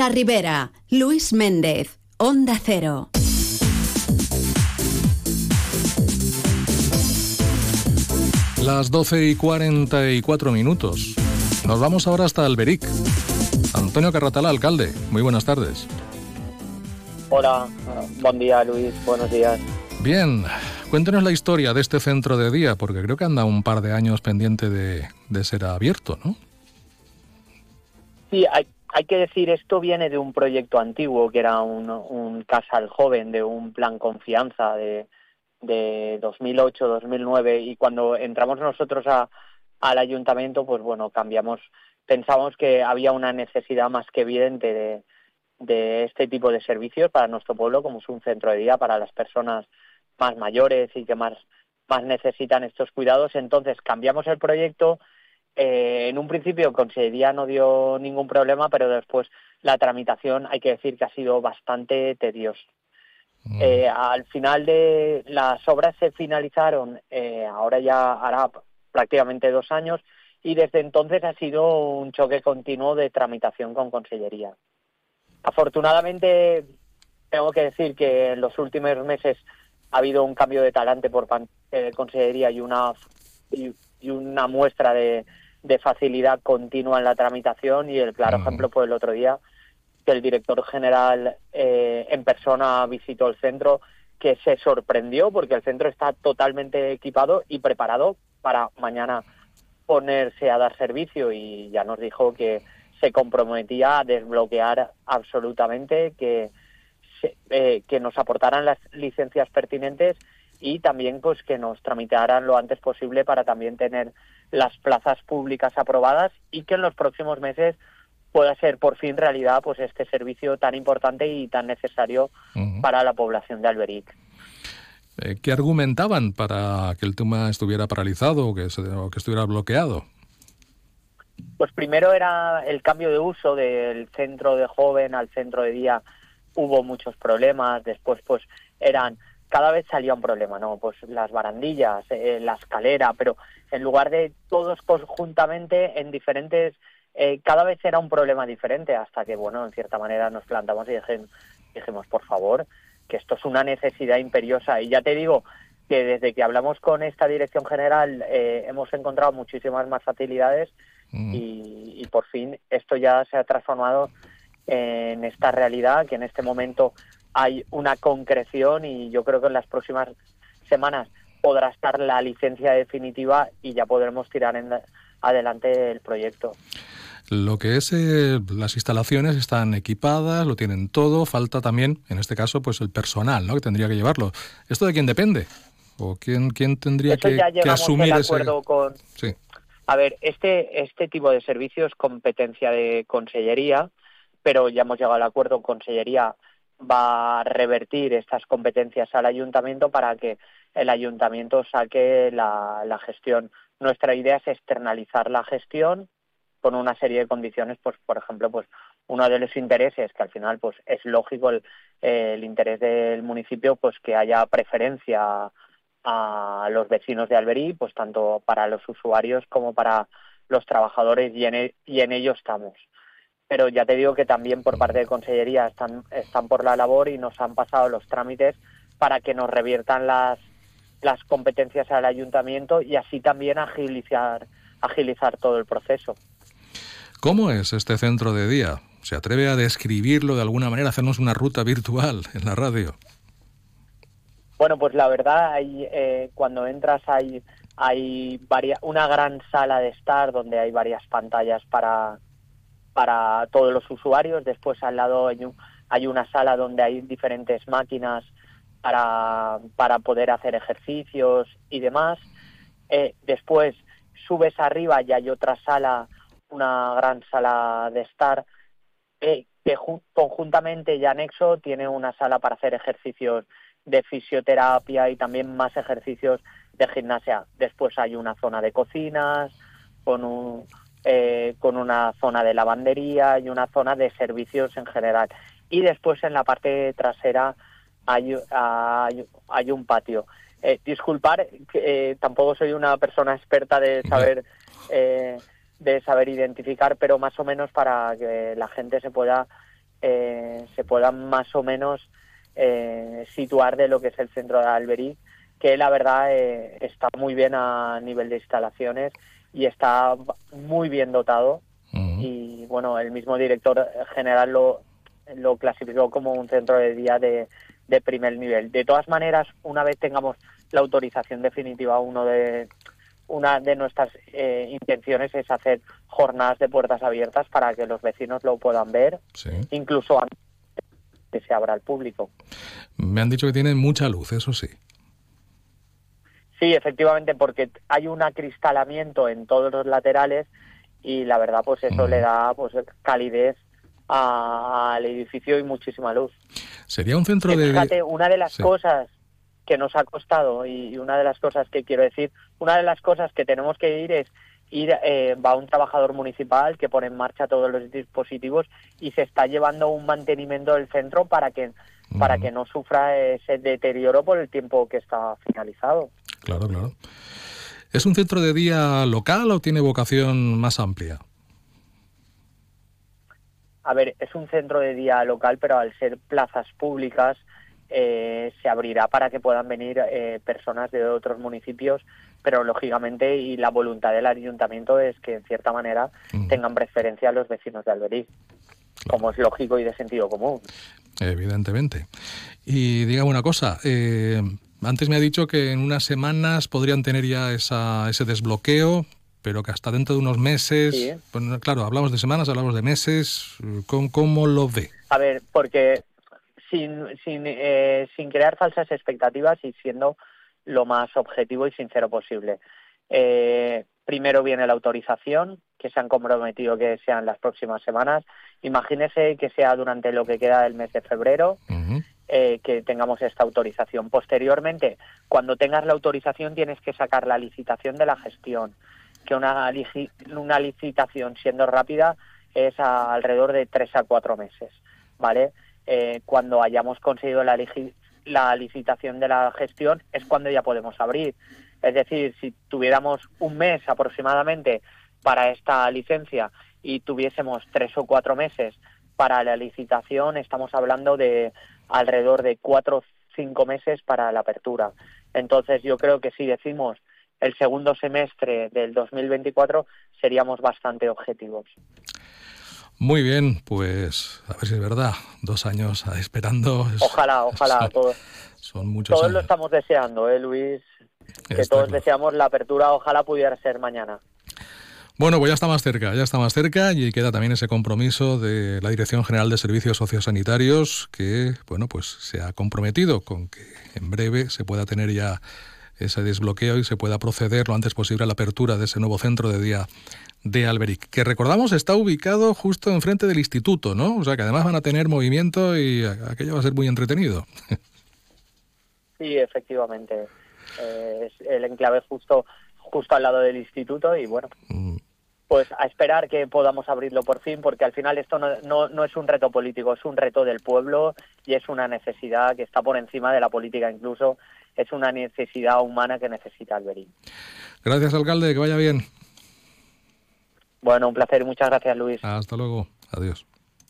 La Rivera, Luis Méndez, Onda Cero. Las 12 y 44 minutos. Nos vamos ahora hasta Alberic. Antonio Carratala, alcalde. Muy buenas tardes. Hola, buen día Luis, buenos días. Bien, cuéntenos la historia de este centro de día, porque creo que anda un par de años pendiente de, ser abierto, ¿no? Sí, hay, hay, que decir, esto viene de un proyecto antiguo, que era un, un Casal Joven, de un plan confianza de, de 2008-2009 y cuando entramos nosotros a, al ayuntamiento, pues bueno, cambiamos, pensamos que había una necesidad más que evidente de, de este tipo de servicios para nuestro pueblo, como es un centro de día para las personas más mayores y que más, más necesitan estos cuidados. Entonces cambiamos el proyecto. Eh, en un principio Consejería no dio ningún problema, pero después la tramitación hay que decir que ha sido bastante tediosa. Mm. Eh, al final de las obras se finalizaron, eh, ahora ya hará prácticamente dos años, y desde entonces ha sido un choque continuo de tramitación con Consellería. Afortunadamente, tengo que decir que en los últimos meses ha habido un cambio de talante por parte de Consellería y una, y, una muestra de, facilidad continua en la tramitación y el claro ejemplo fue el otro día que el director general eh, en persona visitó el centro, que se sorprendió porque el centro está totalmente equipado y preparado para mañana ponerse a dar servicio y ya nos dijo que se comprometía a desbloquear absolutamente, que, eh, que nos aportaran las licencias pertinentes y también pues que nos tramitaran lo antes posible para también tener las plazas públicas aprobadas y que en los próximos meses pueda ser por fin realidad pues este servicio tan importante y tan necesario para la población de Alberic. Eh, ¿Qué argumentaban para que el tema estuviera paralizado o que, que estuviera bloqueado? Pues primero era el cambio de uso del centro de joven al centro de día. Hubo muchos problemas. Después, pues eran cada vez salía un problema, ¿no? Pues las barandillas, eh, la escalera, pero en lugar de todos conjuntamente en diferentes eh, cada vez era un problema diferente hasta que, bueno, en cierta manera nos plantamos y dijimos, por favor, que esto es una necesidad imperiosa. Y ya te digo que desde que hablamos con esta dirección general eh, hemos encontrado muchísimas más facilidades mm. y, y, por fin esto ya se ha transformado en esta realidad, que en este momento hay una concreción y yo creo que en las próximas semanas podrá estar la licencia definitiva y ya podremos tirar en adelante el proyecto. Lo que es eh, las instalaciones están equipadas, lo tienen todo, falta también, en este caso, pues el personal, ¿no? Que tendría que llevarlo. ¿Esto de quién depende? ¿O quién, quién tendría que, que, asumir ese? Con... Sí. A ver, este, este tipo de servicio es competencia de consellería, pero ya hemos llegado al acuerdo, consellería va a revertir estas competencias al ayuntamiento para que el ayuntamiento saque la, gestión. Nuestra idea es externalizar la gestión con una serie de condiciones, pues por ejemplo, pues uno de los intereses que al final pues es lógico el, interés del municipio, pues que haya preferencia a los vecinos de Alberí, pues tanto para los usuarios como para los trabajadores y en, e, y en ello estamos. Pero ya te digo que también por parte de Consellería están, están por la labor y nos han pasado los trámites para que nos reviertan las, las competencias al ayuntamiento y así también agilizar, agilizar todo el proceso. ¿Cómo es este centro de día? ¿Se atreve a describirlo de alguna manera, hacernos una ruta virtual en la radio? Bueno, pues la verdad, hay, eh, cuando entras hay, hay una gran sala de estar donde hay varias pantallas para, para todos los usuarios. Después al lado hay, hay una sala donde hay diferentes máquinas para, para poder hacer ejercicios y demás. Eh, después subes arriba y hay otra sala una gran sala de estar eh, que conjuntamente y anexo tiene una sala para hacer ejercicios de fisioterapia y también más ejercicios de gimnasia. Después hay una zona de cocinas con un, eh, con una zona de lavandería y una zona de servicios en general. Y después en la parte trasera hay, hay, un patio. Eh, disculpar, eh, tampoco soy una persona experta de saber eh, de saber identificar, pero más o menos para que la gente se pueda eh, se puedan más o menos situar de lo que es el centro de Alberic, que la verdad está muy bien a nivel de instalaciones y está muy bien dotado. Y bueno, el mismo director general lo, lo clasificó como un centro de día de, de primer nivel. De todas maneras, una vez tengamos la autorización definitiva, uno de una de nuestras eh, intenciones es hacer jornadas de puertas abiertas para que los vecinos lo puedan ver, incluso antes que se abra al público. Me han dicho que tiene mucha luz, eso sí. Sí, efectivamente, porque hay un acristalamiento en todos los laterales y la verdad, pues eso le da pues calidez al edificio y muchísima luz. Sería un centro de... Fíjate, una de las cosas que nos ha costado y una de las cosas que quiero decir, una de las cosas que tenemos que ir es ir eh, va un trabajador municipal que pone en marcha todos los dispositivos y se está llevando un mantenimiento del centro para que para que no sufra ese deterioro por el tiempo que está finalizado. Claro, claro. ¿Es un centro de día local o tiene vocación más amplia? A ver, es un centro de día local, pero al ser plazas públicas eh, se abrirá para que puedan venir eh, personas de otros municipios, pero lógicamente y la voluntad del ayuntamiento es que en cierta manera tengan preferencia a los vecinos de Alberic, como es lógico y de sentido común. Evidentemente. Y dígame una cosa, eh, antes me ha dicho que en unas semanas podrían tener ya esa, ese desbloqueo, pero que hasta dentro de unos meses, claro, hablamos de semanas, hablamos de meses, ¿cómo, cómo lo ve? A ver, porque sin, sin, eh, sin crear falsas expectativas y siendo lo más objetivo y sincero posible. Eh, primero viene la autorización, que se han comprometido que sean las próximas semanas. Imagínese que sea durante lo que queda del mes de febrero, eh, que tengamos esta autorización. Posteriormente, cuando tengas la autorización, tienes que sacar la licitación de la gestión, que una, una licitación, siendo rápida, es alrededor de tres a cuatro meses, ¿vale? Eh, cuando hayamos conseguido la, la licitación de la gestión es cuando ya podemos abrir. Es decir, si tuviéramos un mes aproximadamente para esta licencia y tuviésemos tres o cuatro meses para la licitación, estamos hablando de alrededor de cuatro o cinco meses para la apertura. Entonces, yo creo que si decimos el segundo semestre del 2024, seríamos bastante objetivos. Muy bien, pues a ver si es verdad. Dos años esperando. Ojalá, ojalá. Son, todos, son muchos todos lo estamos deseando, ¿eh, Luis? Que todos deseamos la apertura, ojalá pudiera ser mañana. Bueno, pues ya está más cerca, ya está más cerca y queda también ese compromiso de la Dirección General de Servicios Sociosanitarios que, bueno, pues se ha comprometido con que en breve se pueda tener ya ese desbloqueo y se pueda proceder lo antes posible a la apertura de ese nuevo centro de día de Alberic, que recordamos está ubicado justo enfrente del instituto, ¿no? O sea que además van a tener movimiento y aquello va a ser muy entretenido. Sí, efectivamente. Eh, es el enclave justo justo al lado del instituto y bueno, mm. Pues a esperar que podamos abrirlo por fin, porque al final esto no, no, no, es un reto político, es un reto del pueblo y es una necesidad que está por encima de la política incluso, es una necesidad humana que necesita Alberic. Gracias, alcalde, que vaya bien. Bueno, un placer. Muchas gracias, Luis. Hasta luego. Adiós.